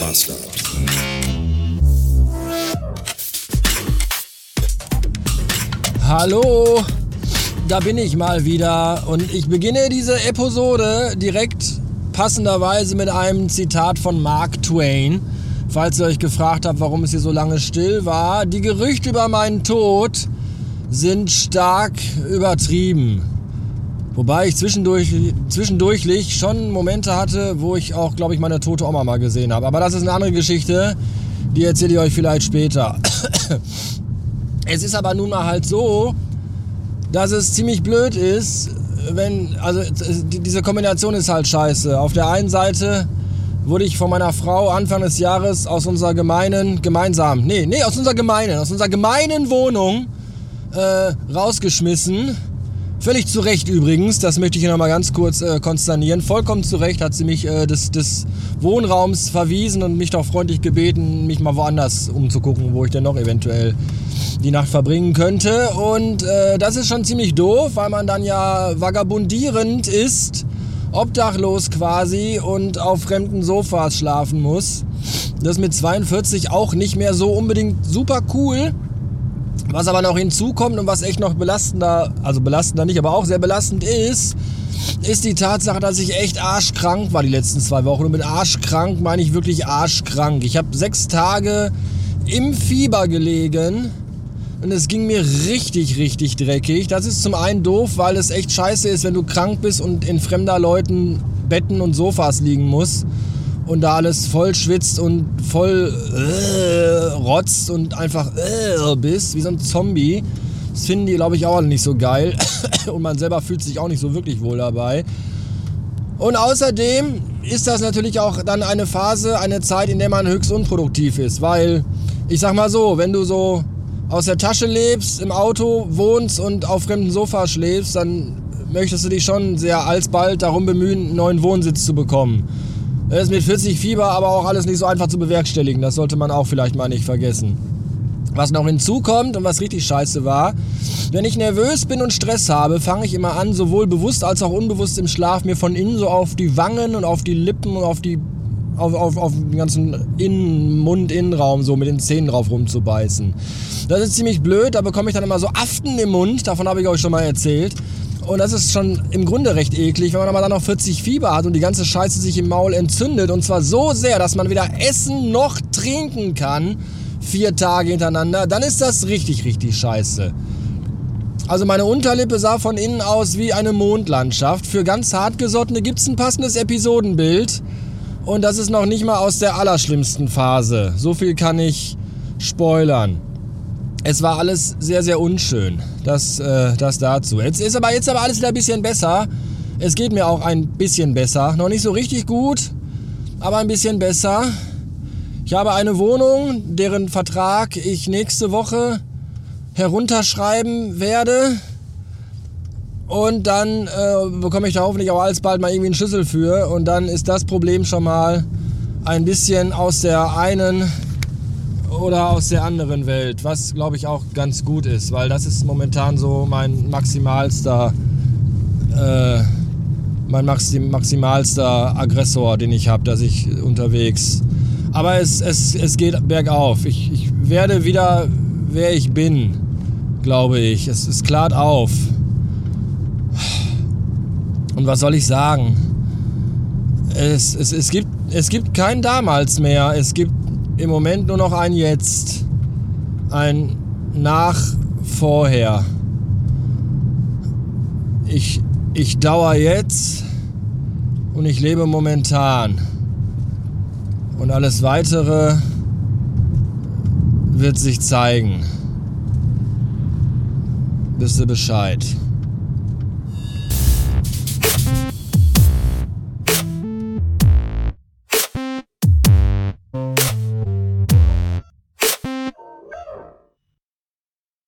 Master. Hallo, da bin ich mal wieder und ich beginne diese Episode direkt passenderweise mit einem Zitat von Mark Twain. Falls ihr euch gefragt habt, warum es hier so lange still war, die Gerüchte über meinen Tod sind stark übertrieben. Wobei ich zwischendurch, zwischendurchlich schon Momente hatte, wo ich auch, glaube ich, meine tote Oma mal gesehen habe. Aber das ist eine andere Geschichte, die erzähle ich euch vielleicht später. Es ist aber nun mal halt so, dass es ziemlich blöd ist, wenn, also diese Kombination ist halt scheiße. Auf der einen Seite wurde ich von meiner Frau Anfang des Jahres aus unserer gemeinen, gemeinsam, nee, nee, aus unserer gemeinen, aus unserer gemeinen Wohnung äh, rausgeschmissen. Völlig zu Recht übrigens, das möchte ich hier nochmal ganz kurz äh, konsternieren. Vollkommen zu Recht hat sie mich äh, des, des Wohnraums verwiesen und mich doch freundlich gebeten, mich mal woanders umzugucken, wo ich denn noch eventuell die Nacht verbringen könnte. Und äh, das ist schon ziemlich doof, weil man dann ja vagabundierend ist, obdachlos quasi und auf fremden Sofas schlafen muss. Das ist mit 42 auch nicht mehr so unbedingt super cool. Was aber noch hinzukommt und was echt noch belastender, also belastender nicht, aber auch sehr belastend ist, ist die Tatsache, dass ich echt arschkrank war die letzten zwei Wochen. Und mit arschkrank meine ich wirklich arschkrank. Ich habe sechs Tage im Fieber gelegen und es ging mir richtig, richtig dreckig. Das ist zum einen doof, weil es echt scheiße ist, wenn du krank bist und in fremder Leuten Betten und Sofas liegen musst und da alles voll schwitzt und voll äh, rotzt und einfach äh, bist, wie so ein Zombie. Das finden die, glaube ich, auch nicht so geil. und man selber fühlt sich auch nicht so wirklich wohl dabei. Und außerdem ist das natürlich auch dann eine Phase, eine Zeit, in der man höchst unproduktiv ist. Weil, ich sag mal so, wenn du so aus der Tasche lebst, im Auto wohnst und auf fremden Sofa schläfst, dann möchtest du dich schon sehr alsbald darum bemühen, einen neuen Wohnsitz zu bekommen. Ist mit 40 Fieber aber auch alles nicht so einfach zu bewerkstelligen. Das sollte man auch vielleicht mal nicht vergessen. Was noch hinzukommt und was richtig scheiße war, wenn ich nervös bin und Stress habe, fange ich immer an, sowohl bewusst als auch unbewusst im Schlaf mir von innen so auf die Wangen und auf die Lippen und auf die auf, auf, auf den ganzen Innen, Mund-Innenraum so mit den Zähnen drauf rumzubeißen. Das ist ziemlich blöd, da bekomme ich dann immer so Aften im Mund, davon habe ich euch schon mal erzählt. Und das ist schon im Grunde recht eklig, wenn man aber dann noch 40 Fieber hat und die ganze Scheiße sich im Maul entzündet. Und zwar so sehr, dass man weder essen noch trinken kann, vier Tage hintereinander, dann ist das richtig, richtig scheiße. Also meine Unterlippe sah von innen aus wie eine Mondlandschaft. Für ganz hartgesottene gibt es ein passendes Episodenbild. Und das ist noch nicht mal aus der allerschlimmsten Phase. So viel kann ich spoilern es war alles sehr, sehr unschön. Das, äh, das dazu. Jetzt ist aber jetzt aber alles wieder ein bisschen besser. Es geht mir auch ein bisschen besser. Noch nicht so richtig gut, aber ein bisschen besser. Ich habe eine Wohnung, deren Vertrag ich nächste Woche herunterschreiben werde. Und dann äh, bekomme ich da hoffentlich auch alsbald mal irgendwie einen Schlüssel für. Und dann ist das Problem schon mal ein bisschen aus der einen oder aus der anderen Welt, was glaube ich auch ganz gut ist, weil das ist momentan so mein maximalster, äh, mein maxim, maximalster Aggressor, den ich habe, dass ich unterwegs. Aber es, es, es geht bergauf. Ich, ich werde wieder, wer ich bin, glaube ich. Es, es klart auf. Und was soll ich sagen? Es, es, es, gibt, es gibt kein damals mehr. Es gibt im Moment nur noch ein Jetzt. Ein Nach vorher. Ich, ich dauere jetzt und ich lebe momentan. Und alles weitere wird sich zeigen. Wisst ihr Bescheid.